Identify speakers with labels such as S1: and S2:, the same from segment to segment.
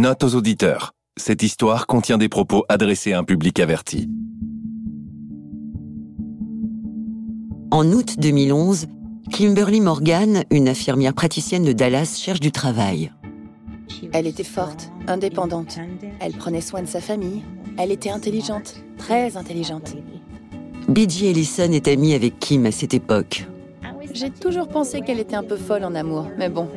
S1: Note aux auditeurs. Cette histoire contient des propos adressés à un public averti.
S2: En août 2011, Kimberly Morgan, une infirmière praticienne de Dallas, cherche du travail.
S3: Elle était forte, indépendante. Elle prenait soin de sa famille. Elle était intelligente, très intelligente.
S2: B.J. Ellison est amie avec Kim à cette époque.
S3: J'ai toujours pensé qu'elle était un peu folle en amour, mais bon.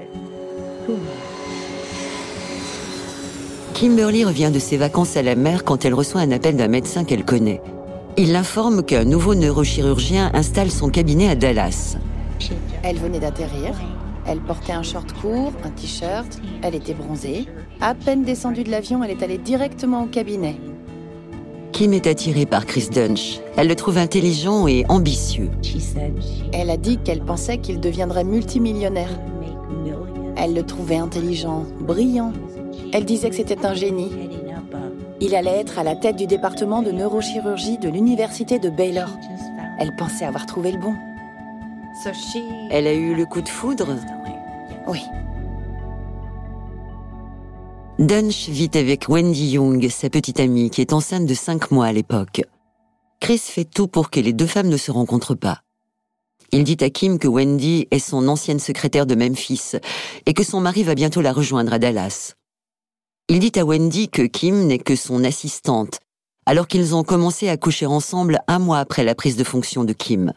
S2: Kimberly revient de ses vacances à la mer quand elle reçoit un appel d'un médecin qu'elle connaît. Il l'informe qu'un nouveau neurochirurgien installe son cabinet à Dallas.
S3: Elle venait d'atterrir. Elle portait un short court, un t-shirt. Elle était bronzée. À peine descendue de l'avion, elle est allée directement au cabinet.
S2: Kim est attirée par Chris Dunch. Elle le trouve intelligent et ambitieux.
S3: Elle a dit qu'elle pensait qu'il deviendrait multimillionnaire. Elle le trouvait intelligent, brillant. Elle disait que c'était un génie. Il allait être à la tête du département de neurochirurgie de l'université de Baylor. Elle pensait avoir trouvé le bon.
S2: Elle a eu le coup de foudre
S3: Oui.
S2: Dunch vit avec Wendy Young, sa petite amie, qui est enceinte de 5 mois à l'époque. Chris fait tout pour que les deux femmes ne se rencontrent pas. Il dit à Kim que Wendy est son ancienne secrétaire de Memphis et que son mari va bientôt la rejoindre à Dallas. Il dit à Wendy que Kim n'est que son assistante, alors qu'ils ont commencé à coucher ensemble un mois après la prise de fonction de Kim.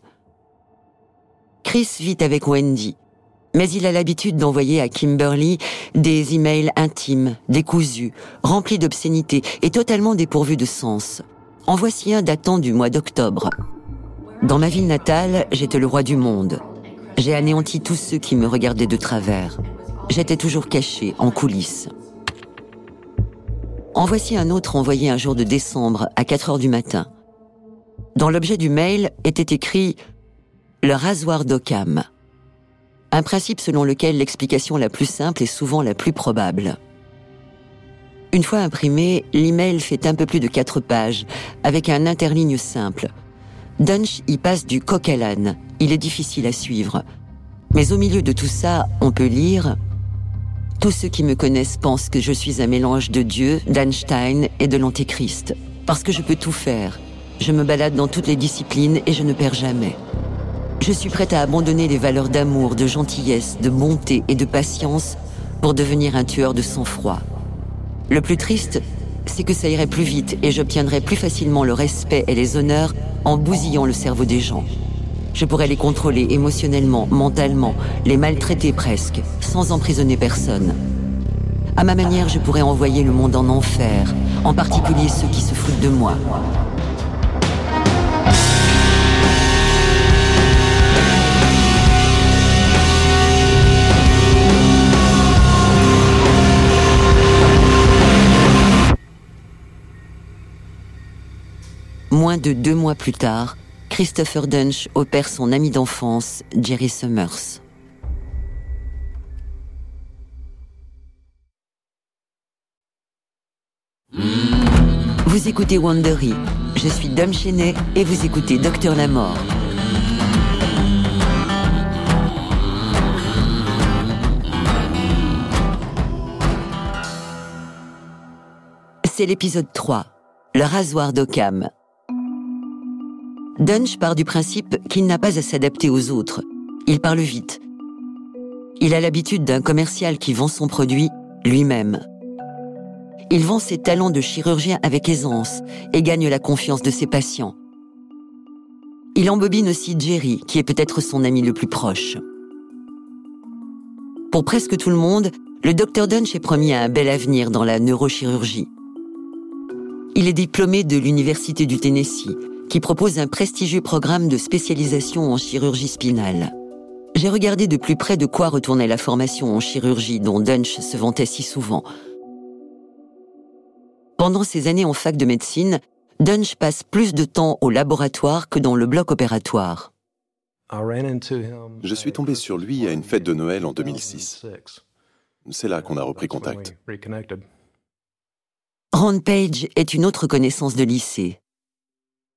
S2: Chris vit avec Wendy, mais il a l'habitude d'envoyer à Kimberly des emails intimes, décousus, remplis d'obscénités et totalement dépourvus de sens. En voici un datant du mois d'octobre. Dans ma ville natale, j'étais le roi du monde. J'ai anéanti tous ceux qui me regardaient de travers. J'étais toujours caché, en coulisses. En voici un autre envoyé un jour de décembre à 4 heures du matin. Dans l'objet du mail était écrit le rasoir d'Occam un principe selon lequel l'explication la plus simple est souvent la plus probable. Une fois imprimé, l'email fait un peu plus de quatre pages, avec un interligne simple. Dunch y passe du coq à l'âne. Il est difficile à suivre. Mais au milieu de tout ça, on peut lire Tous ceux qui me connaissent pensent que je suis un mélange de Dieu, d'Einstein et de l'Antéchrist. Parce que je peux tout faire. Je me balade dans toutes les disciplines et je ne perds jamais. Je suis prête à abandonner les valeurs d'amour, de gentillesse, de bonté et de patience pour devenir un tueur de sang-froid. Le plus triste, c'est que ça irait plus vite et j'obtiendrais plus facilement le respect et les honneurs en bousillant le cerveau des gens. Je pourrais les contrôler émotionnellement, mentalement, les maltraiter presque, sans emprisonner personne. À ma manière, je pourrais envoyer le monde en enfer, en particulier ceux qui se foutent de moi. Moins de deux mois plus tard, Christopher Dunch opère son ami d'enfance, Jerry Summers. Vous écoutez Wandery. Je suis Dom Chenet et vous écoutez Docteur la Mort. C'est l'épisode 3, le rasoir d'Occam. Dunch part du principe qu'il n'a pas à s'adapter aux autres. Il parle vite. Il a l'habitude d'un commercial qui vend son produit lui-même. Il vend ses talents de chirurgien avec aisance et gagne la confiance de ses patients. Il embobine aussi Jerry, qui est peut-être son ami le plus proche. Pour presque tout le monde, le docteur Dunch est promis à un bel avenir dans la neurochirurgie. Il est diplômé de l'Université du Tennessee qui propose un prestigieux programme de spécialisation en chirurgie spinale. J'ai regardé de plus près de quoi retournait la formation en chirurgie dont Dunch se vantait si souvent. Pendant ses années en fac de médecine, Dunch passe plus de temps au laboratoire que dans le bloc opératoire.
S4: Je suis tombé sur lui à une fête de Noël en 2006. C'est là qu'on a repris contact.
S2: Ron Page est une autre connaissance de lycée.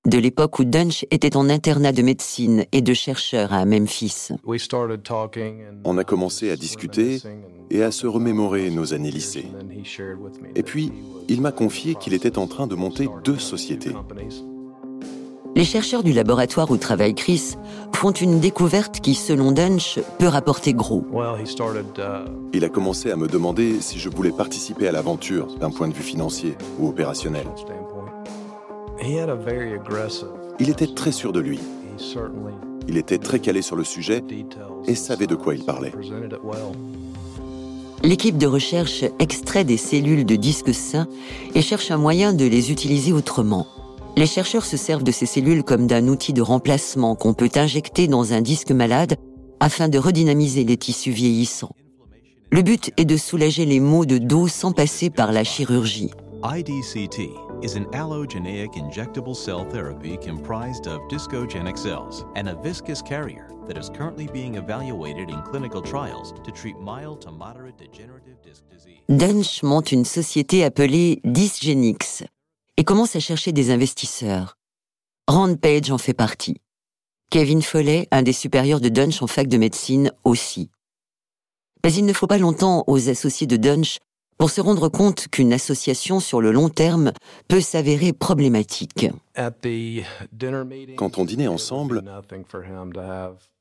S2: De l'époque où Dunch était en internat de médecine et de chercheur à Memphis.
S4: On a commencé à discuter et à se remémorer nos années lycée. Et puis, il m'a confié qu'il était en train de monter deux sociétés.
S2: Les chercheurs du laboratoire où travaille Chris font une découverte qui, selon Dunch, peut rapporter gros.
S4: Il a commencé à me demander si je voulais participer à l'aventure d'un point de vue financier ou opérationnel. Il était très sûr de lui. Il était très calé sur le sujet et savait de quoi il parlait.
S2: L'équipe de recherche extrait des cellules de disques sains et cherche un moyen de les utiliser autrement. Les chercheurs se servent de ces cellules comme d'un outil de remplacement qu'on peut injecter dans un disque malade afin de redynamiser les tissus vieillissants. Le but est de soulager les maux de dos sans passer par la chirurgie. IDCT is an allogeneic injectable cell therapy comprised of discogenic cells and a viscous carrier that is currently being evaluated in clinical trials to treat mild to moderate degenerative disc disease. Dunch monte une société appelée Dysgenix et commence à chercher des investisseurs. Rand Page en fait partie. Kevin Follet, un des supérieurs de Dunch en fac de médecine, aussi. Mais il ne faut pas longtemps aux associés de Dunch pour se rendre compte qu'une association sur le long terme peut s'avérer problématique.
S4: Quand on dînait ensemble,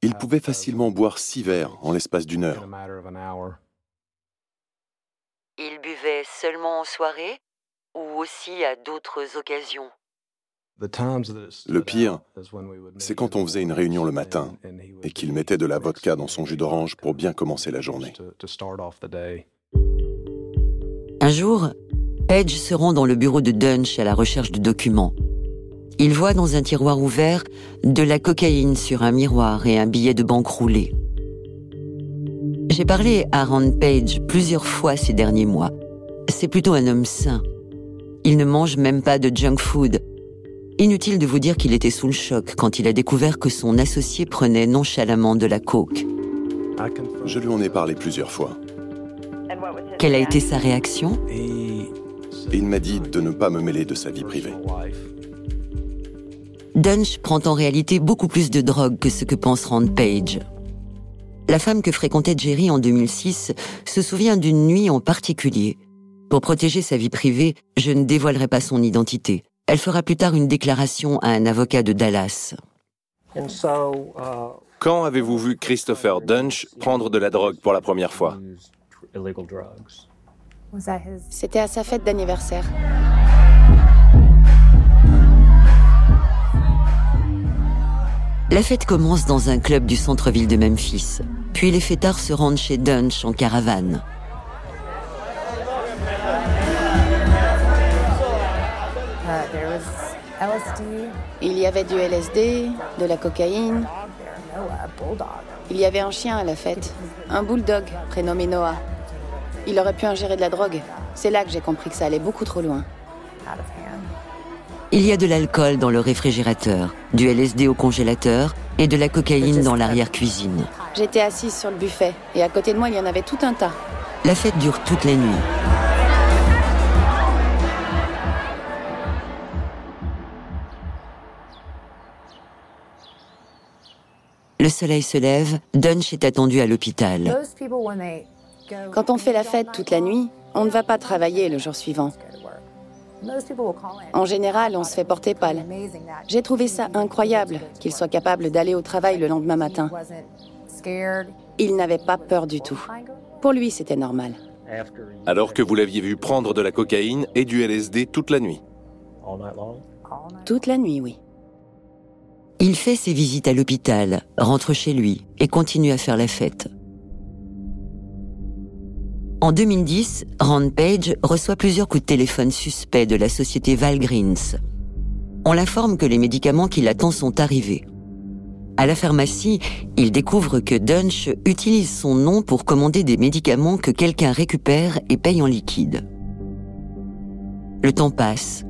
S4: il pouvait facilement boire six verres en l'espace d'une heure.
S2: Il buvait seulement en soirée ou aussi à d'autres occasions
S4: le pire, c'est quand on faisait une réunion le matin et qu'il mettait de la vodka dans son jus d'orange pour bien commencer la journée.
S2: Un jour, Page se rend dans le bureau de Dunch à la recherche de documents. Il voit dans un tiroir ouvert de la cocaïne sur un miroir et un billet de banque roulé. J'ai parlé à Rand Page plusieurs fois ces derniers mois. C'est plutôt un homme sain. Il ne mange même pas de junk food. Inutile de vous dire qu'il était sous le choc quand il a découvert que son associé prenait nonchalamment de la coke.
S4: Je lui en ai parlé plusieurs fois.
S2: Quelle a été sa réaction
S4: Il m'a dit de ne pas me mêler de sa vie privée.
S2: Dunch prend en réalité beaucoup plus de drogue que ce que pense Rand Page. La femme que fréquentait Jerry en 2006 se souvient d'une nuit en particulier. Pour protéger sa vie privée, je ne dévoilerai pas son identité. Elle fera plus tard une déclaration à un avocat de Dallas.
S1: Uh, Quand avez-vous vu Christopher Dunch prendre de la drogue pour la première fois?
S3: C'était à sa fête d'anniversaire.
S2: La fête commence dans un club du centre-ville de Memphis. Puis les fêtards se rendent chez Dunch en caravane.
S3: Il y avait du LSD, de la cocaïne. Il y avait un chien à la fête, un bulldog prénommé Noah. Il aurait pu ingérer de la drogue. C'est là que j'ai compris que ça allait beaucoup trop loin.
S2: Il y a de l'alcool dans le réfrigérateur, du LSD au congélateur et de la cocaïne dans l'arrière-cuisine.
S3: J'étais assise sur le buffet et à côté de moi, il y en avait tout un tas.
S2: La fête dure toute la nuit. Le soleil se lève, Dunch est attendu à l'hôpital.
S3: Quand on fait la fête toute la nuit, on ne va pas travailler le jour suivant. En général, on se fait porter pâle. J'ai trouvé ça incroyable qu'il soit capable d'aller au travail le lendemain matin. Il n'avait pas peur du tout. Pour lui, c'était normal.
S1: Alors que vous l'aviez vu prendre de la cocaïne et du LSD toute la nuit
S3: Toute la nuit, oui.
S2: Il fait ses visites à l'hôpital, rentre chez lui et continue à faire la fête. En 2010, Rand Page reçoit plusieurs coups de téléphone suspects de la société Valgreens. On l'informe que les médicaments qui attend sont arrivés. À la pharmacie, il découvre que Dunch utilise son nom pour commander des médicaments que quelqu'un récupère et paye en liquide. Le temps passe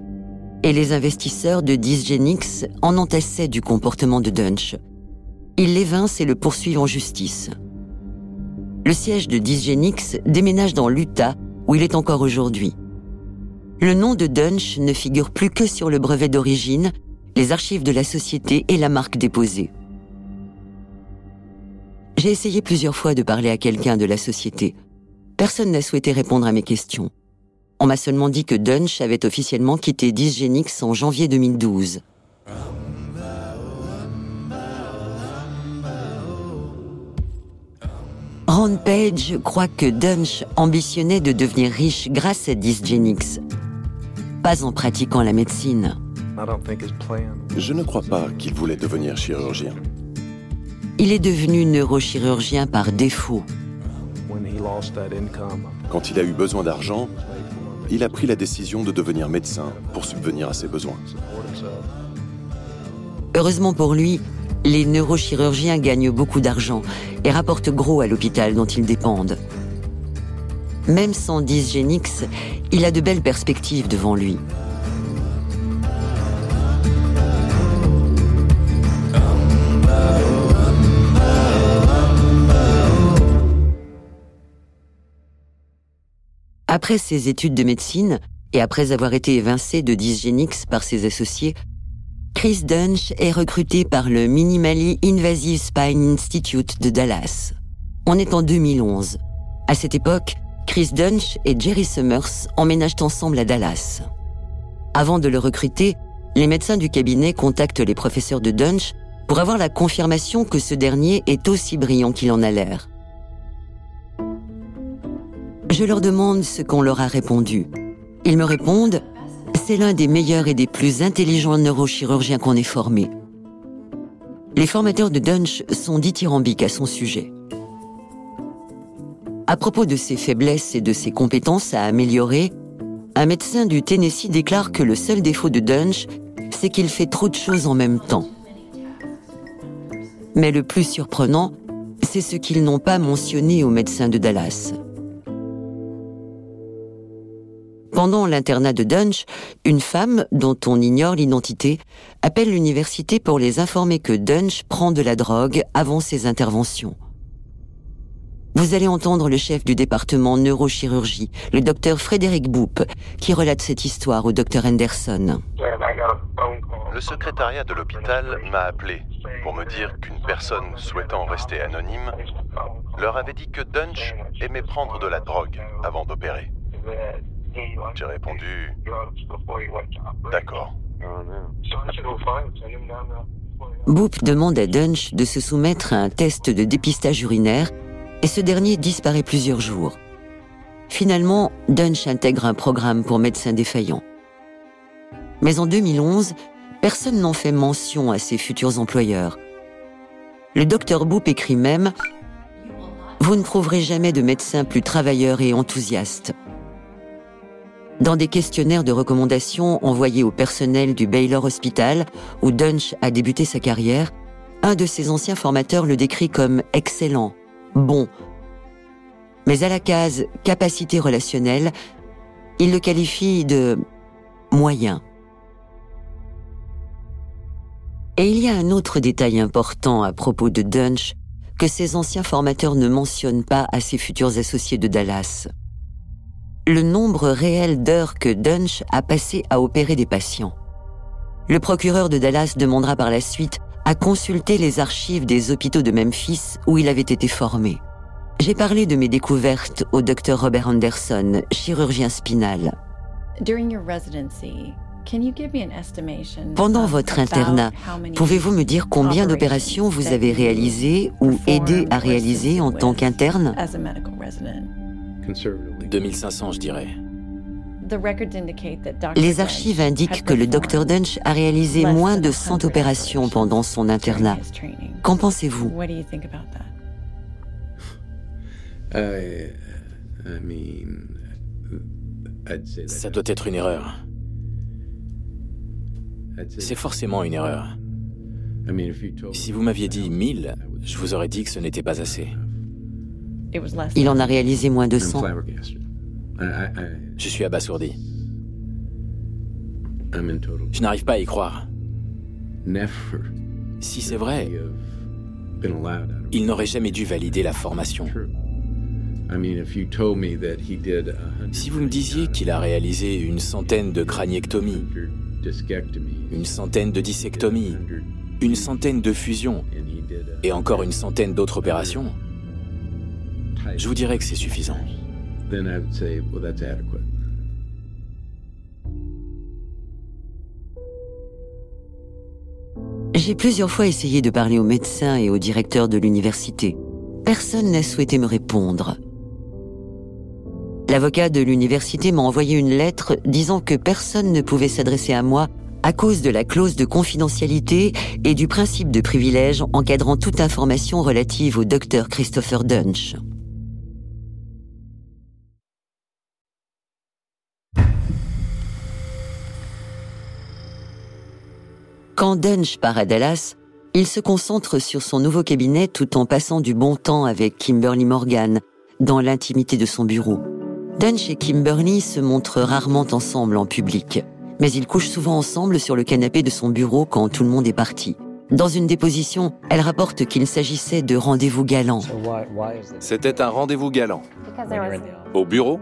S2: et les investisseurs de Dysgenix en ont assez du comportement de Dunch. Ils l'évincent et le poursuivent en justice. Le siège de Dysgenix déménage dans l'Utah, où il est encore aujourd'hui. Le nom de Dunch ne figure plus que sur le brevet d'origine, les archives de la société et la marque déposée. J'ai essayé plusieurs fois de parler à quelqu'un de la société. Personne n'a souhaité répondre à mes questions. On m'a seulement dit que Dunch avait officiellement quitté Dysgenix en janvier 2012. Ron Page croit que Dunch ambitionnait de devenir riche grâce à Dysgenix, pas en pratiquant la médecine.
S4: Je ne crois pas qu'il voulait devenir chirurgien.
S2: Il est devenu neurochirurgien par défaut.
S4: Quand il a eu besoin d'argent, il a pris la décision de devenir médecin pour subvenir à ses besoins.
S2: Heureusement pour lui, les neurochirurgiens gagnent beaucoup d'argent et rapportent gros à l'hôpital dont ils dépendent. Même sans dysgénix, il a de belles perspectives devant lui. Après ses études de médecine, et après avoir été évincé de dysgénix par ses associés, Chris Dunch est recruté par le Minimally Invasive Spine Institute de Dallas. On est en 2011. À cette époque, Chris Dunch et Jerry Summers emménagent ensemble à Dallas. Avant de le recruter, les médecins du cabinet contactent les professeurs de Dunch pour avoir la confirmation que ce dernier est aussi brillant qu'il en a l'air. Je leur demande ce qu'on leur a répondu. Ils me répondent C'est l'un des meilleurs et des plus intelligents neurochirurgiens qu'on ait formé. Les formateurs de Dunch sont dithyrambiques à son sujet. À propos de ses faiblesses et de ses compétences à améliorer, un médecin du Tennessee déclare que le seul défaut de Dunch, c'est qu'il fait trop de choses en même temps. Mais le plus surprenant, c'est ce qu'ils n'ont pas mentionné aux médecins de Dallas. Pendant l'internat de Dunch, une femme, dont on ignore l'identité, appelle l'université pour les informer que Dunch prend de la drogue avant ses interventions. Vous allez entendre le chef du département neurochirurgie, le docteur Frédéric Boop, qui relate cette histoire au docteur Henderson.
S4: Le secrétariat de l'hôpital m'a appelé pour me dire qu'une personne souhaitant rester anonyme leur avait dit que Dunch aimait prendre de la drogue avant d'opérer. J'ai répondu D'accord.
S2: Boop demande à Dunch de se soumettre à un test de dépistage urinaire et ce dernier disparaît plusieurs jours. Finalement, Dunch intègre un programme pour médecins défaillants. Mais en 2011, personne n'en fait mention à ses futurs employeurs. Le docteur Boop écrit même Vous ne trouverez jamais de médecin plus travailleur et enthousiaste. Dans des questionnaires de recommandation envoyés au personnel du Baylor Hospital, où Dunch a débuté sa carrière, un de ses anciens formateurs le décrit comme excellent, bon. Mais à la case capacité relationnelle, il le qualifie de moyen. Et il y a un autre détail important à propos de Dunch que ses anciens formateurs ne mentionnent pas à ses futurs associés de Dallas le nombre réel d'heures que Dunch a passé à opérer des patients. Le procureur de Dallas demandera par la suite à consulter les archives des hôpitaux de Memphis où il avait été formé. J'ai parlé de mes découvertes au docteur Robert Anderson, chirurgien spinal. Pendant votre internat, pouvez-vous me dire combien d'opérations vous avez réalisées ou aidé à réaliser en tant qu'interne?
S1: 2500, je dirais.
S2: Les archives indiquent que le Dr Dunch a réalisé moins de 100 opérations pendant son internat. Qu'en pensez-vous?
S1: Ça doit être une erreur. C'est forcément une erreur. Si vous m'aviez dit 1000, je vous aurais dit que ce n'était pas assez.
S2: Il en a réalisé moins de 100.
S1: Je suis abasourdi. Je n'arrive pas à y croire. Si c'est vrai, il n'aurait jamais dû valider la formation. Si vous me disiez qu'il a réalisé une centaine de craniectomies, une centaine de dissectomies, une centaine de fusions et encore une centaine d'autres opérations, je vous dirais que c'est suffisant.
S2: J'ai plusieurs fois essayé de parler aux médecins et au directeur de l'université. Personne n'a souhaité me répondre. L'avocat de l'université m'a envoyé une lettre disant que personne ne pouvait s'adresser à moi à cause de la clause de confidentialité et du principe de privilège encadrant toute information relative au docteur Christopher Dunch. Quand Dunch part à Dallas, il se concentre sur son nouveau cabinet tout en passant du bon temps avec Kimberly Morgan dans l'intimité de son bureau. Dunch et Kimberly se montrent rarement ensemble en public, mais ils couchent souvent ensemble sur le canapé de son bureau quand tout le monde est parti. Dans une déposition, elle rapporte qu'il s'agissait de rendez-vous galants.
S4: C'était un rendez-vous galant. Au bureau?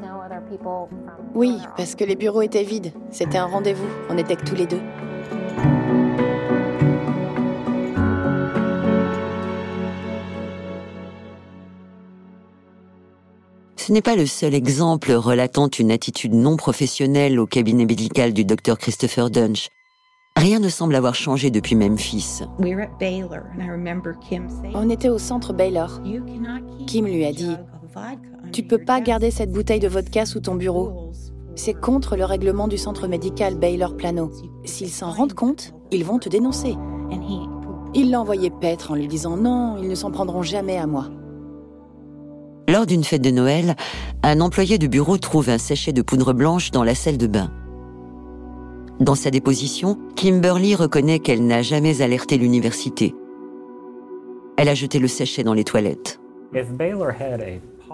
S3: Oui, parce que les bureaux étaient vides. C'était un rendez-vous. On était que tous les deux.
S2: Ce n'est pas le seul exemple relatant une attitude non professionnelle au cabinet médical du docteur Christopher Dunch. Rien ne semble avoir changé depuis Memphis.
S3: On était au centre Baylor. Kim lui a dit Tu peux pas garder cette bouteille de vodka sous ton bureau. C'est contre le règlement du centre médical Baylor Plano. S'ils s'en rendent compte, ils vont te dénoncer. Il l'a envoyé paître en lui disant Non, ils ne s'en prendront jamais à moi.
S2: Lors d'une fête de Noël, un employé de bureau trouve un sachet de poudre blanche dans la salle de bain. Dans sa déposition, Kimberly reconnaît qu'elle n'a jamais alerté l'université. Elle a jeté le sachet dans les toilettes.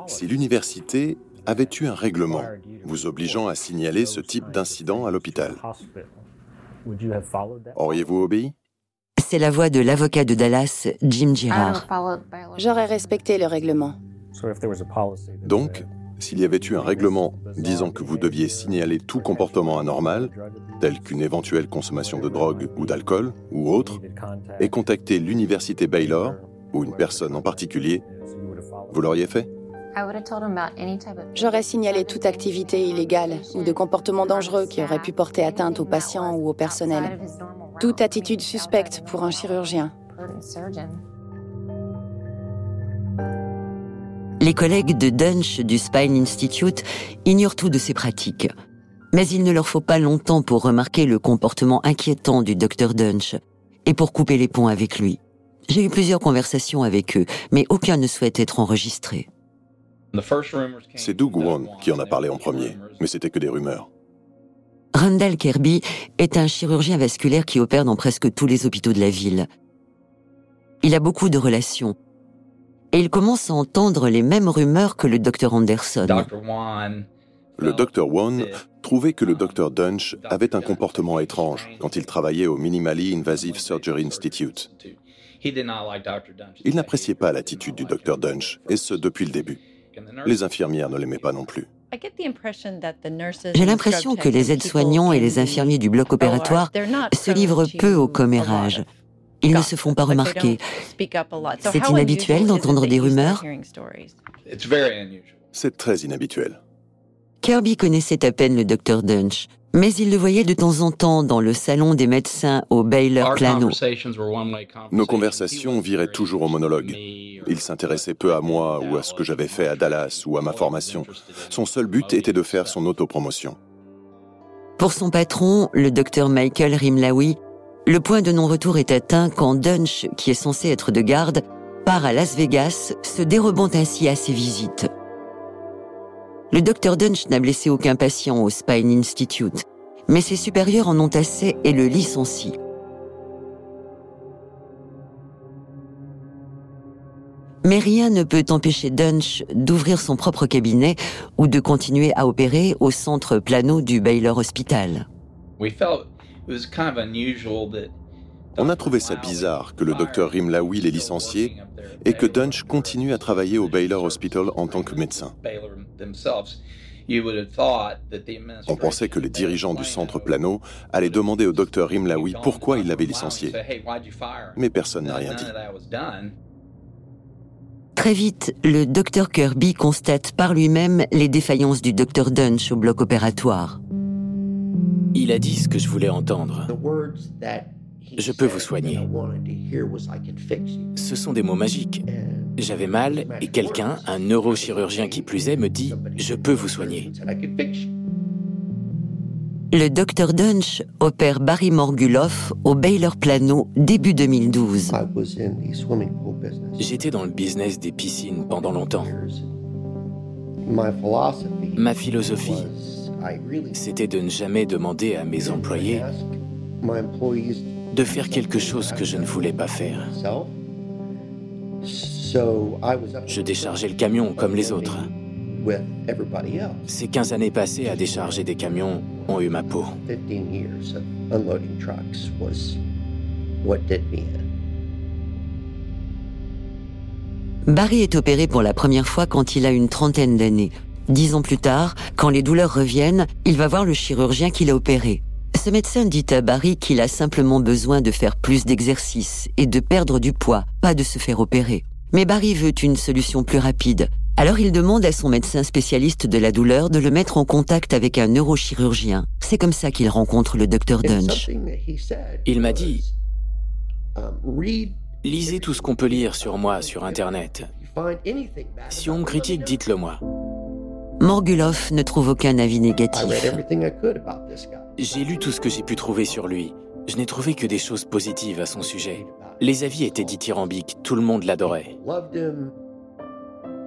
S4: Si l'université avait eu un règlement vous obligeant à signaler ce type d'incident à l'hôpital, auriez-vous obéi?
S2: C'est la voix de l'avocat de Dallas, Jim Girard.
S3: J'aurais respecté le règlement.
S4: Donc, s'il y avait eu un règlement disant que vous deviez signaler tout comportement anormal, tel qu'une éventuelle consommation de drogue ou d'alcool ou autre, et contacter l'université Baylor ou une personne en particulier, vous l'auriez fait?
S3: J'aurais signalé toute activité illégale ou de comportement dangereux qui aurait pu porter atteinte aux patients ou au personnel. Toute attitude suspecte pour un chirurgien.
S2: Les collègues de Dunch du Spine Institute ignorent tout de ces pratiques. Mais il ne leur faut pas longtemps pour remarquer le comportement inquiétant du docteur Dunch et pour couper les ponts avec lui. J'ai eu plusieurs conversations avec eux, mais aucun ne souhaite être enregistré.
S4: C'est Doug Won qui en a parlé en premier, mais c'était que des rumeurs.
S2: Randall Kirby est un chirurgien vasculaire qui opère dans presque tous les hôpitaux de la ville. Il a beaucoup de relations et il commence à entendre les mêmes rumeurs que le docteur Anderson.
S4: Le docteur Wan trouvait que le docteur Dunch avait un comportement étrange quand il travaillait au Minimally Invasive Surgery Institute. Il n'appréciait pas l'attitude du docteur Dunch, et ce depuis le début. Les infirmières ne l'aimaient pas non plus.
S2: J'ai l'impression que les aides-soignants et les infirmiers du bloc opératoire se livrent peu au commérage. Ils ne se font pas remarquer. C'est inhabituel d'entendre des rumeurs?
S4: C'est très inhabituel.
S2: Kirby connaissait à peine le docteur Dunch, mais il le voyait de temps en temps dans le salon des médecins au Baylor Plano.
S4: Nos conversations viraient toujours au monologue. Il s'intéressait peu à moi ou à ce que j'avais fait à Dallas ou à ma formation. Son seul but était de faire son autopromotion.
S2: Pour son patron, le docteur Michael Rimlawi, le point de non-retour est atteint quand Dunch, qui est censé être de garde, part à Las Vegas, se dérobant ainsi à ses visites. Le docteur Dunch n'a blessé aucun patient au Spine Institute, mais ses supérieurs en ont assez et le licencient. Mais rien ne peut empêcher Dunch d'ouvrir son propre cabinet ou de continuer à opérer au centre plano du Baylor Hospital.
S4: On a trouvé ça bizarre que le docteur Rimlawi l'ait licencié et que Dunch continue à travailler au Baylor Hospital en tant que médecin. On pensait que les dirigeants du centre Plano allaient demander au docteur Rimlaoui pourquoi il l'avait licencié. Mais personne n'a rien dit.
S2: Très vite, le docteur Kirby constate par lui-même les défaillances du docteur Dunch au bloc opératoire.
S1: Il a dit ce que je voulais entendre. Je peux vous soigner. Ce sont des mots magiques. J'avais mal et quelqu'un, un neurochirurgien qui plus est, me dit ⁇ Je peux vous soigner ⁇
S2: Le docteur Dunch opère Barry Morguloff au Baylor Plano début 2012.
S1: J'étais dans le business des piscines pendant longtemps. Ma philosophie, c'était de ne jamais demander à mes employés de faire quelque chose que je ne voulais pas faire. Je déchargeais le camion comme les autres. Ces 15 années passées à décharger des camions ont eu ma peau.
S2: Barry est opéré pour la première fois quand il a une trentaine d'années. Dix ans plus tard, quand les douleurs reviennent, il va voir le chirurgien qui l'a opéré. Ce médecin dit à Barry qu'il a simplement besoin de faire plus d'exercice et de perdre du poids, pas de se faire opérer. Mais Barry veut une solution plus rapide. Alors il demande à son médecin spécialiste de la douleur de le mettre en contact avec un neurochirurgien. C'est comme ça qu'il rencontre le docteur Dunch.
S1: Il m'a dit, lisez tout ce qu'on peut lire sur moi sur Internet. Si on me critique, dites-le moi.
S2: Morguloff ne trouve aucun avis négatif.
S1: J'ai lu tout ce que j'ai pu trouver sur lui. Je n'ai trouvé que des choses positives à son sujet. Les avis étaient dithyrambiques, tout le monde l'adorait.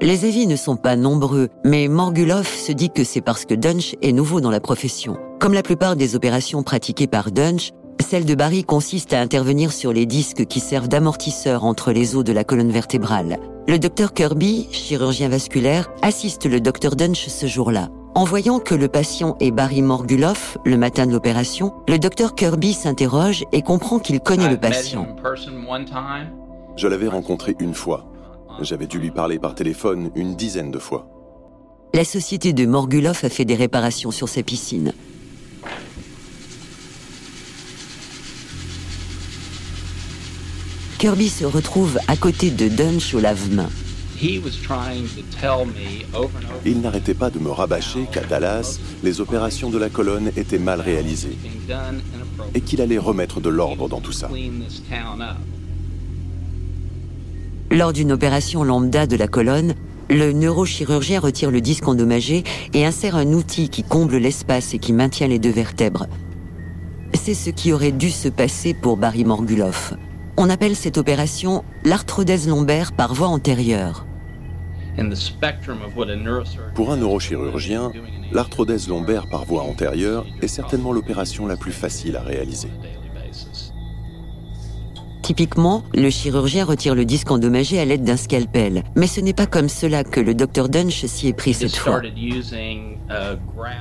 S2: Les avis ne sont pas nombreux, mais Morguloff se dit que c'est parce que Dunch est nouveau dans la profession. Comme la plupart des opérations pratiquées par Dunch, celle de Barry consiste à intervenir sur les disques qui servent d'amortisseur entre les os de la colonne vertébrale. Le docteur Kirby, chirurgien vasculaire, assiste le docteur Dunch ce jour-là. En voyant que le patient est Barry Morguloff, le matin de l'opération, le docteur Kirby s'interroge et comprend qu'il connaît le patient.
S4: Je l'avais rencontré une fois. J'avais dû lui parler par téléphone une dizaine de fois.
S2: La société de Morguloff a fait des réparations sur sa piscine. Kirby se retrouve à côté de Dunch au lave-main.
S4: Il n'arrêtait pas de me rabâcher qu'à Dallas, les opérations de la colonne étaient mal réalisées et qu'il allait remettre de l'ordre dans tout ça.
S2: Lors d'une opération lambda de la colonne, le neurochirurgien retire le disque endommagé et insère un outil qui comble l'espace et qui maintient les deux vertèbres. C'est ce qui aurait dû se passer pour Barry Morguloff. On appelle cette opération l'arthrodèse lombaire par voie antérieure.
S4: Pour un neurochirurgien, l'arthrodèse lombaire par voie antérieure est certainement l'opération la plus facile à réaliser.
S2: Typiquement, le chirurgien retire le disque endommagé à l'aide d'un scalpel. Mais ce n'est pas comme cela que le docteur Dunch s'y est pris cette fois.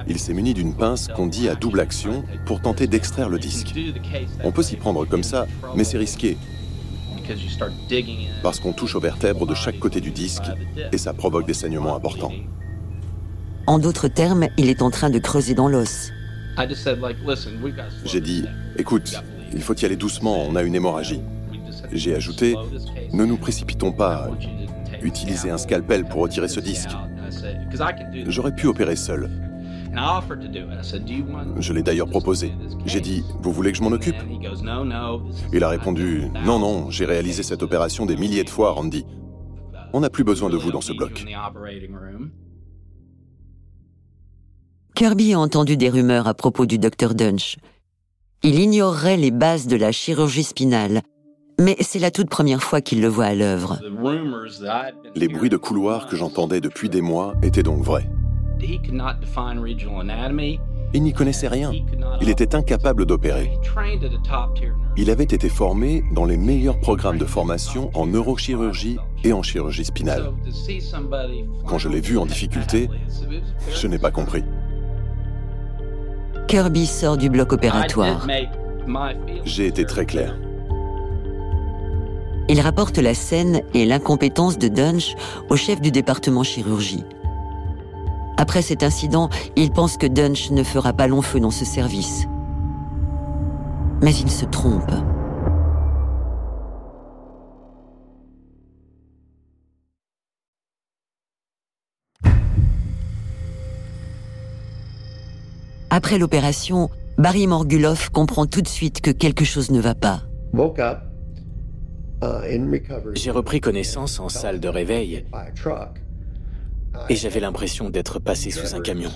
S4: Il s'est muni d'une pince qu'on dit à double action pour tenter d'extraire le disque. On peut s'y prendre comme ça, mais c'est risqué. Parce qu'on touche aux vertèbres de chaque côté du disque et ça provoque des saignements importants.
S2: En d'autres termes, il est en train de creuser dans l'os.
S4: J'ai dit, écoute, il faut y aller doucement, on a une hémorragie. J'ai ajouté, ne nous précipitons pas, utilisez un scalpel pour retirer ce disque. J'aurais pu opérer seul. Je l'ai d'ailleurs proposé. J'ai dit, vous voulez que je m'en occupe? Il a répondu, non, non, j'ai réalisé cette opération des milliers de fois, Randy. On n'a plus besoin de vous dans ce bloc.
S2: Kirby a entendu des rumeurs à propos du docteur Dunch. Il ignorerait les bases de la chirurgie spinale, mais c'est la toute première fois qu'il le voit à l'œuvre.
S4: Les bruits de couloir que j'entendais depuis des mois étaient donc vrais. Il n'y connaissait rien. Il était incapable d'opérer. Il avait été formé dans les meilleurs programmes de formation en neurochirurgie et en chirurgie spinale. Quand je l'ai vu en difficulté, je n'ai pas compris.
S2: Kirby sort du bloc opératoire.
S4: J'ai été très clair.
S2: Il rapporte la scène et l'incompétence de Dunch au chef du département chirurgie. Après cet incident, il pense que Dunch ne fera pas long feu dans ce service. Mais il se trompe. Après l'opération, Barry Morguloff comprend tout de suite que quelque chose ne va pas.
S1: Uh, J'ai repris connaissance en salle de réveil et j'avais l'impression d'être passé sous un camion.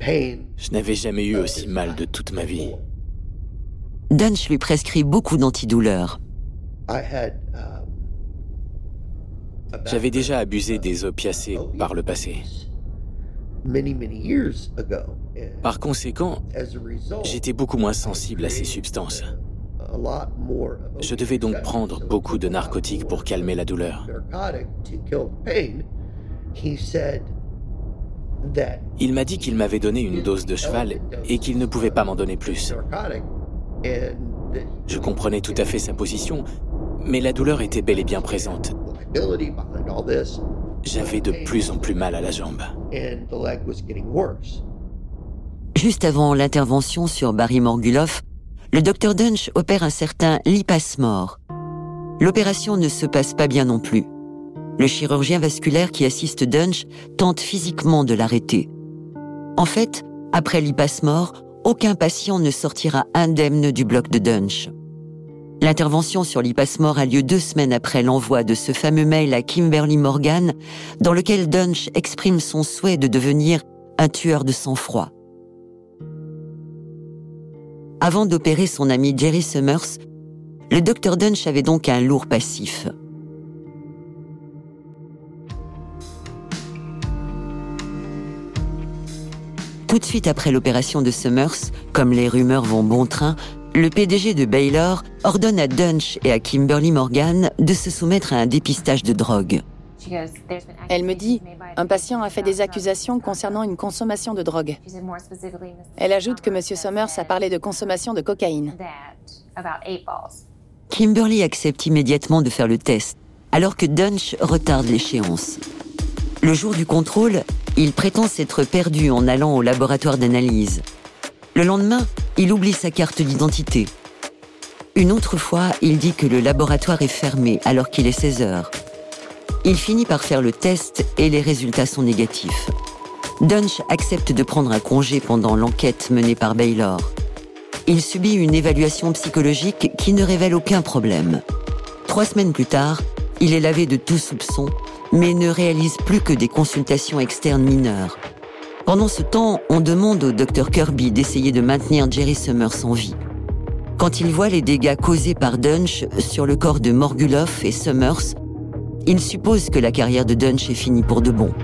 S1: Je n'avais jamais eu aussi mal de toute ma vie.
S2: Dunch lui prescrit beaucoup d'antidouleurs.
S1: J'avais déjà abusé des opiacés par le passé. Par conséquent, j'étais beaucoup moins sensible à ces substances. Je devais donc prendre beaucoup de narcotiques pour calmer la douleur. Il m'a dit qu'il m'avait donné une dose de cheval et qu'il ne pouvait pas m'en donner plus. Je comprenais tout à fait sa position, mais la douleur était bel et bien présente. J'avais de plus en plus mal à la jambe.
S2: Juste avant l'intervention sur Barry Morguloff, le docteur Dunch opère un certain Lipasmore. L'opération ne se passe pas bien non plus. Le chirurgien vasculaire qui assiste Dunch tente physiquement de l'arrêter. En fait, après Lipasmore, aucun patient ne sortira indemne du bloc de Dunch. L'intervention sur l'Ipasmore a lieu deux semaines après l'envoi de ce fameux mail à Kimberly Morgan, dans lequel Dunch exprime son souhait de devenir un tueur de sang-froid. Avant d'opérer son ami Jerry Summers, le docteur Dunch avait donc un lourd passif. Tout de suite après l'opération de Summers, comme les rumeurs vont bon train, le PDG de Baylor ordonne à Dunch et à Kimberly Morgan de se soumettre à un dépistage de drogue.
S3: Elle me dit, un patient a fait des accusations concernant une consommation de drogue. Elle ajoute que M. Summers a parlé de consommation de cocaïne.
S2: Kimberly accepte immédiatement de faire le test, alors que Dunch retarde l'échéance. Le jour du contrôle, il prétend s'être perdu en allant au laboratoire d'analyse. Le lendemain, il oublie sa carte d'identité. Une autre fois, il dit que le laboratoire est fermé alors qu'il est 16 heures. Il finit par faire le test et les résultats sont négatifs. Dunch accepte de prendre un congé pendant l'enquête menée par Baylor. Il subit une évaluation psychologique qui ne révèle aucun problème. Trois semaines plus tard, il est lavé de tout soupçon, mais ne réalise plus que des consultations externes mineures. Pendant ce temps, on demande au docteur Kirby d'essayer de maintenir Jerry Summers en vie. Quand il voit les dégâts causés par Dunch sur le corps de Morguloff et Summers, il suppose que la carrière de Dunch est finie pour de bon.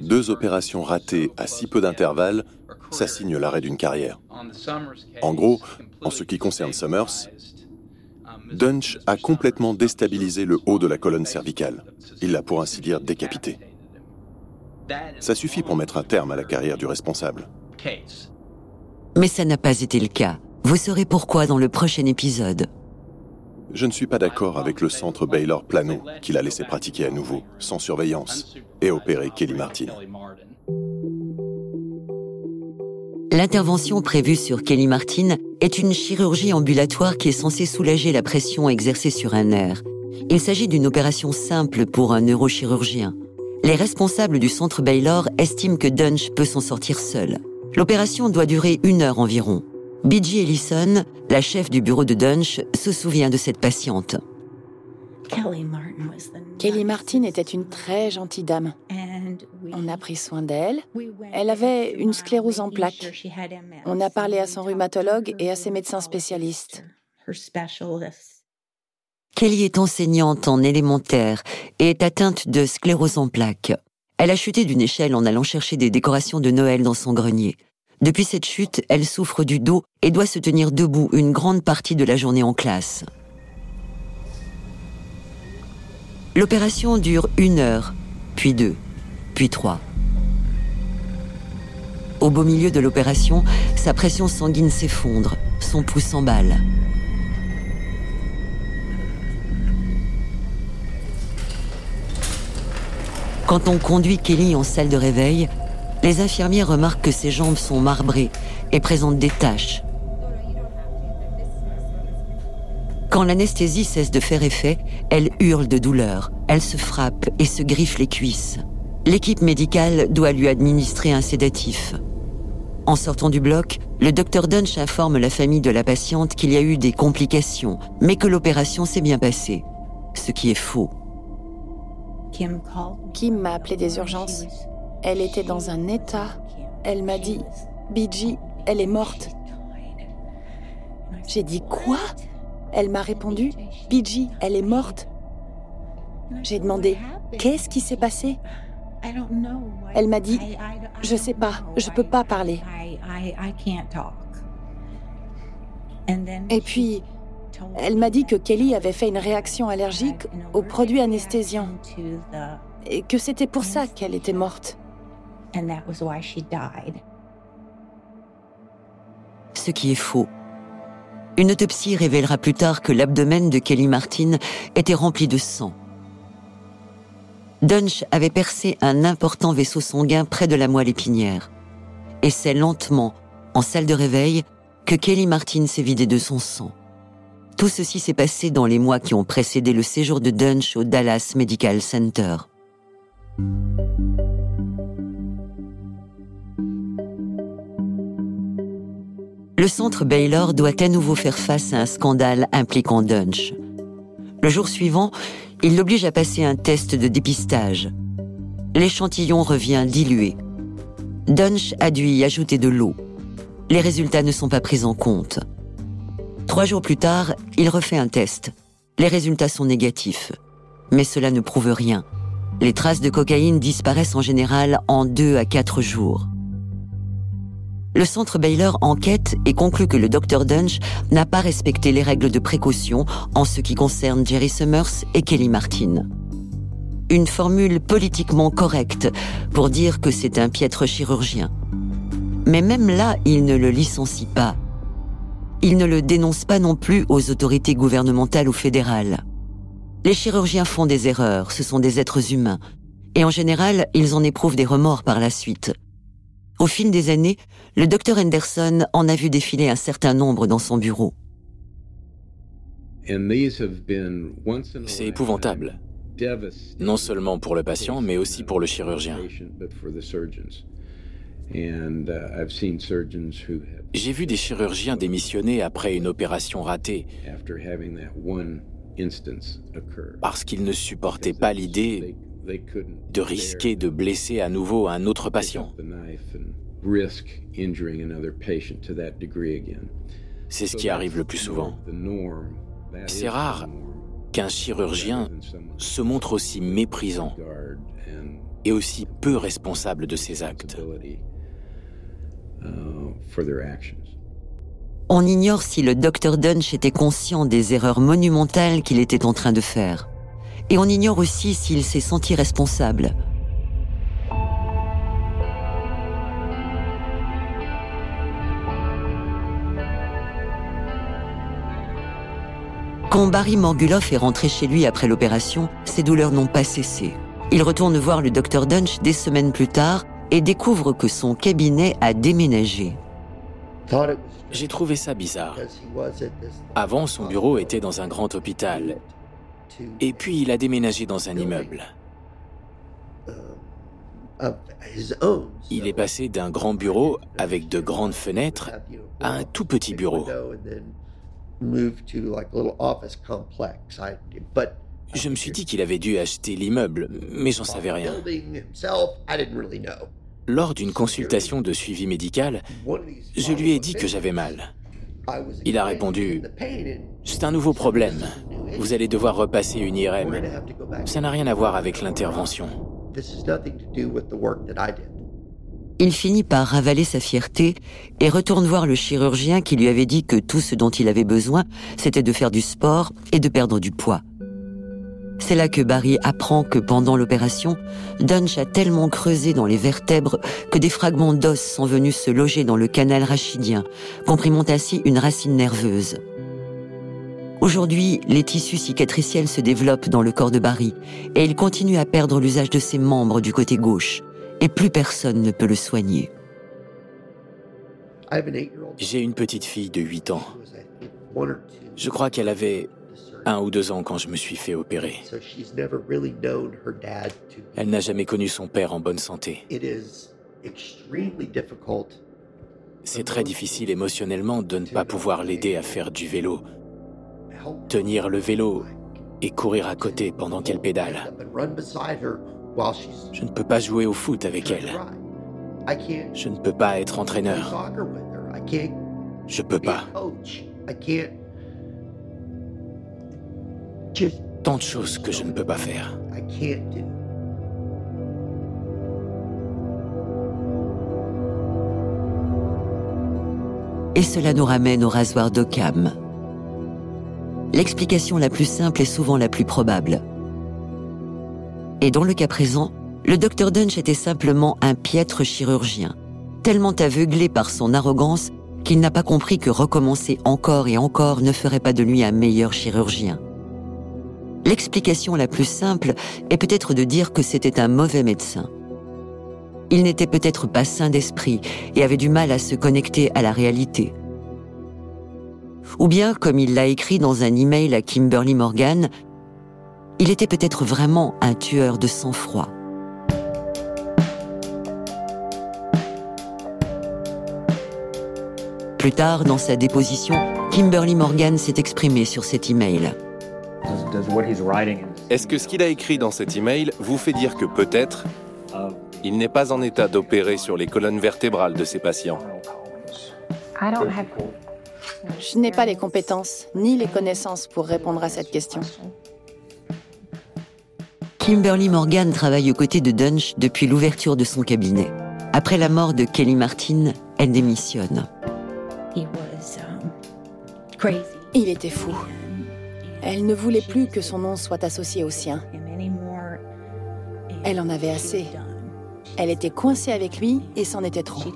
S4: Deux opérations ratées à si peu d'intervalle, ça signe l'arrêt d'une carrière. En gros, en ce qui concerne Summers, Dunch a complètement déstabilisé le haut de la colonne cervicale. Il l'a pour ainsi dire décapité. Ça suffit pour mettre un terme à la carrière du responsable.
S2: Mais ça n'a pas été le cas. Vous saurez pourquoi dans le prochain épisode.
S4: Je ne suis pas d'accord avec le centre Baylor Plano qu'il a laissé pratiquer à nouveau, sans surveillance, et opérer Kelly Martin.
S2: L'intervention prévue sur Kelly Martin est une chirurgie ambulatoire qui est censée soulager la pression exercée sur un nerf. Il s'agit d'une opération simple pour un neurochirurgien. Les responsables du centre Baylor estiment que Dunch peut s'en sortir seul. L'opération doit durer une heure environ. B.G. Ellison, la chef du bureau de Dunch, se souvient de cette patiente.
S3: Kelly Martin était une très gentille dame. On a pris soin d'elle. Elle avait une sclérose en plaques. On a parlé à son rhumatologue et à ses médecins spécialistes.
S2: Kelly est enseignante en élémentaire et est atteinte de sclérose en plaques. Elle a chuté d'une échelle en allant chercher des décorations de Noël dans son grenier. Depuis cette chute, elle souffre du dos et doit se tenir debout une grande partie de la journée en classe. L'opération dure une heure, puis deux, puis trois. Au beau milieu de l'opération, sa pression sanguine s'effondre, son pouls s'emballe. Quand on conduit Kelly en salle de réveil, les infirmiers remarquent que ses jambes sont marbrées et présentent des taches. Quand l'anesthésie cesse de faire effet, elle hurle de douleur, elle se frappe et se griffe les cuisses. L'équipe médicale doit lui administrer un sédatif. En sortant du bloc, le docteur Dunch informe la famille de la patiente qu'il y a eu des complications, mais que l'opération s'est bien passée. Ce qui est faux.
S3: Kim m'a appelé des urgences. Elle était dans un état. Elle m'a dit, BG, elle est morte. J'ai dit quoi? Elle m'a répondu, BG, elle est morte. J'ai demandé, qu'est-ce qui s'est passé? Elle m'a dit, je sais pas, je peux pas parler. Et puis, elle m'a dit que Kelly avait fait une réaction allergique aux produits anesthésiants et que c'était pour ça qu'elle était morte.
S2: Ce qui est faux. Une autopsie révélera plus tard que l'abdomen de Kelly Martin était rempli de sang. Dunch avait percé un important vaisseau sanguin près de la moelle épinière. Et c'est lentement, en salle de réveil, que Kelly Martin s'est vidé de son sang. Tout ceci s'est passé dans les mois qui ont précédé le séjour de Dunch au Dallas Medical Center. Le centre Baylor doit à nouveau faire face à un scandale impliquant Dunch. Le jour suivant, il l'oblige à passer un test de dépistage. L'échantillon revient dilué. Dunch a dû y ajouter de l'eau. Les résultats ne sont pas pris en compte. Trois jours plus tard, il refait un test. Les résultats sont négatifs. Mais cela ne prouve rien. Les traces de cocaïne disparaissent en général en deux à quatre jours. Le centre Baylor enquête et conclut que le Dr Dunch n'a pas respecté les règles de précaution en ce qui concerne Jerry Summers et Kelly Martin. Une formule politiquement correcte pour dire que c'est un piètre chirurgien. Mais même là, il ne le licencie pas. Il ne le dénonce pas non plus aux autorités gouvernementales ou fédérales. Les chirurgiens font des erreurs, ce sont des êtres humains, et en général, ils en éprouvent des remords par la suite. Au fil des années, le docteur Henderson en a vu défiler un certain nombre dans son bureau.
S1: C'est épouvantable. Non seulement pour le patient, mais aussi pour le chirurgien. J'ai vu des chirurgiens démissionner après une opération ratée parce qu'ils ne supportaient pas l'idée de risquer de blesser à nouveau un autre patient. C'est ce qui arrive le plus souvent. C'est rare qu'un chirurgien se montre aussi méprisant et aussi peu responsable de ses actes.
S2: On ignore si le docteur Dunch était conscient des erreurs monumentales qu'il était en train de faire. Et on ignore aussi s'il s'est senti responsable. Quand Barry Morguloff est rentré chez lui après l'opération, ses douleurs n'ont pas cessé. Il retourne voir le docteur Dunch des semaines plus tard et découvre que son cabinet a déménagé.
S1: J'ai trouvé ça bizarre. Avant, son bureau était dans un grand hôpital. Et puis, il a déménagé dans un immeuble. Il est passé d'un grand bureau avec de grandes fenêtres à un tout petit bureau. Je me suis dit qu'il avait dû acheter l'immeuble, mais j'en savais rien. Lors d'une consultation de suivi médical, je lui ai dit que j'avais mal. Il a répondu ⁇ C'est un nouveau problème. Vous allez devoir repasser une IRM. Ça n'a rien à voir avec l'intervention.
S2: ⁇ Il finit par ravaler sa fierté et retourne voir le chirurgien qui lui avait dit que tout ce dont il avait besoin, c'était de faire du sport et de perdre du poids. C'est là que Barry apprend que pendant l'opération, Dunch a tellement creusé dans les vertèbres que des fragments d'os sont venus se loger dans le canal rachidien, comprimant ainsi une racine nerveuse. Aujourd'hui, les tissus cicatriciels se développent dans le corps de Barry et il continue à perdre l'usage de ses membres du côté gauche et plus personne ne peut le soigner.
S1: J'ai une petite fille de 8 ans. Je crois qu'elle avait un ou deux ans quand je me suis fait opérer. Elle n'a jamais connu son père en bonne santé. C'est très difficile émotionnellement de ne pas pouvoir l'aider à faire du vélo, tenir le vélo et courir à côté pendant qu'elle pédale. Je ne peux pas jouer au foot avec elle. Je ne peux pas être entraîneur. Je peux pas. Tant de choses que je ne peux pas faire.
S2: Et cela nous ramène au rasoir d'Occam. L'explication la plus simple est souvent la plus probable. Et dans le cas présent, le docteur Dunch était simplement un piètre chirurgien, tellement aveuglé par son arrogance qu'il n'a pas compris que recommencer encore et encore ne ferait pas de lui un meilleur chirurgien. L'explication la plus simple est peut-être de dire que c'était un mauvais médecin. Il n'était peut-être pas sain d'esprit et avait du mal à se connecter à la réalité. Ou bien, comme il l'a écrit dans un email à Kimberly Morgan, il était peut-être vraiment un tueur de sang-froid. Plus tard, dans sa déposition, Kimberly Morgan s'est exprimée sur cet email.
S4: Est-ce que ce qu'il a écrit dans cet email vous fait dire que peut-être il n'est pas en état d'opérer sur les colonnes vertébrales de ses patients?
S3: Je n'ai pas les compétences ni les connaissances pour répondre à cette question.
S2: Kimberly Morgan travaille aux côtés de Dunch depuis l'ouverture de son cabinet. Après la mort de Kelly Martin, elle démissionne.
S3: Il était fou. Elle ne voulait plus que son nom soit associé au sien. Elle en avait assez. Elle était coincée avec lui et c'en était trop.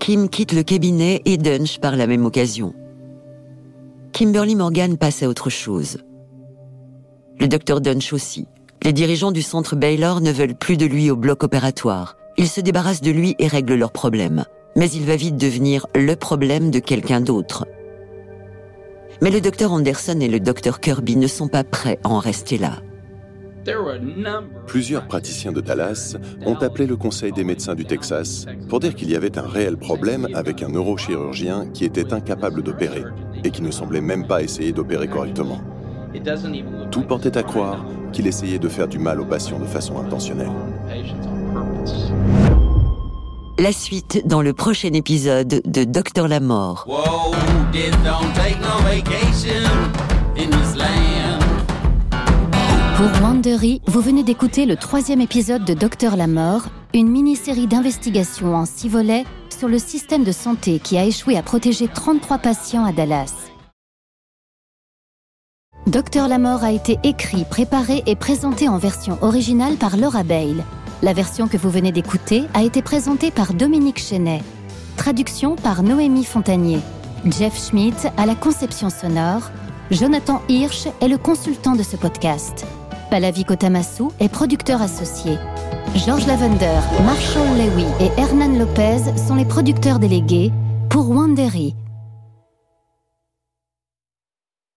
S2: Kim quitte le cabinet et Dunch par la même occasion. Kimberly Morgan passe à autre chose. Le docteur Dunch aussi. Les dirigeants du centre Baylor ne veulent plus de lui au bloc opératoire. Ils se débarrassent de lui et règlent leurs problèmes mais il va vite devenir le problème de quelqu'un d'autre. Mais le docteur Anderson et le docteur Kirby ne sont pas prêts à en rester là.
S4: Plusieurs praticiens de Dallas ont appelé le Conseil des médecins du Texas pour dire qu'il y avait un réel problème avec un neurochirurgien qui était incapable d'opérer et qui ne semblait même pas essayer d'opérer correctement. Tout portait à croire qu'il essayait de faire du mal aux patients de façon intentionnelle.
S2: La suite dans le prochain épisode de Docteur la Mort.
S5: Wandery, vous venez d'écouter le troisième épisode de Docteur la Mort, une mini-série d'investigation en six volets sur le système de santé qui a échoué à protéger 33 patients à Dallas. Docteur la Mort a été écrit, préparé et présenté en version originale par Laura Bale. La version que vous venez d'écouter a été présentée par Dominique Chenet. Traduction par Noémie Fontanier. Jeff Schmidt à la conception sonore. Jonathan Hirsch est le consultant de ce podcast. Palavi Kotamasu est producteur associé. George Lavender, Marshall Lewy et Hernan Lopez sont les producteurs délégués pour Wandery,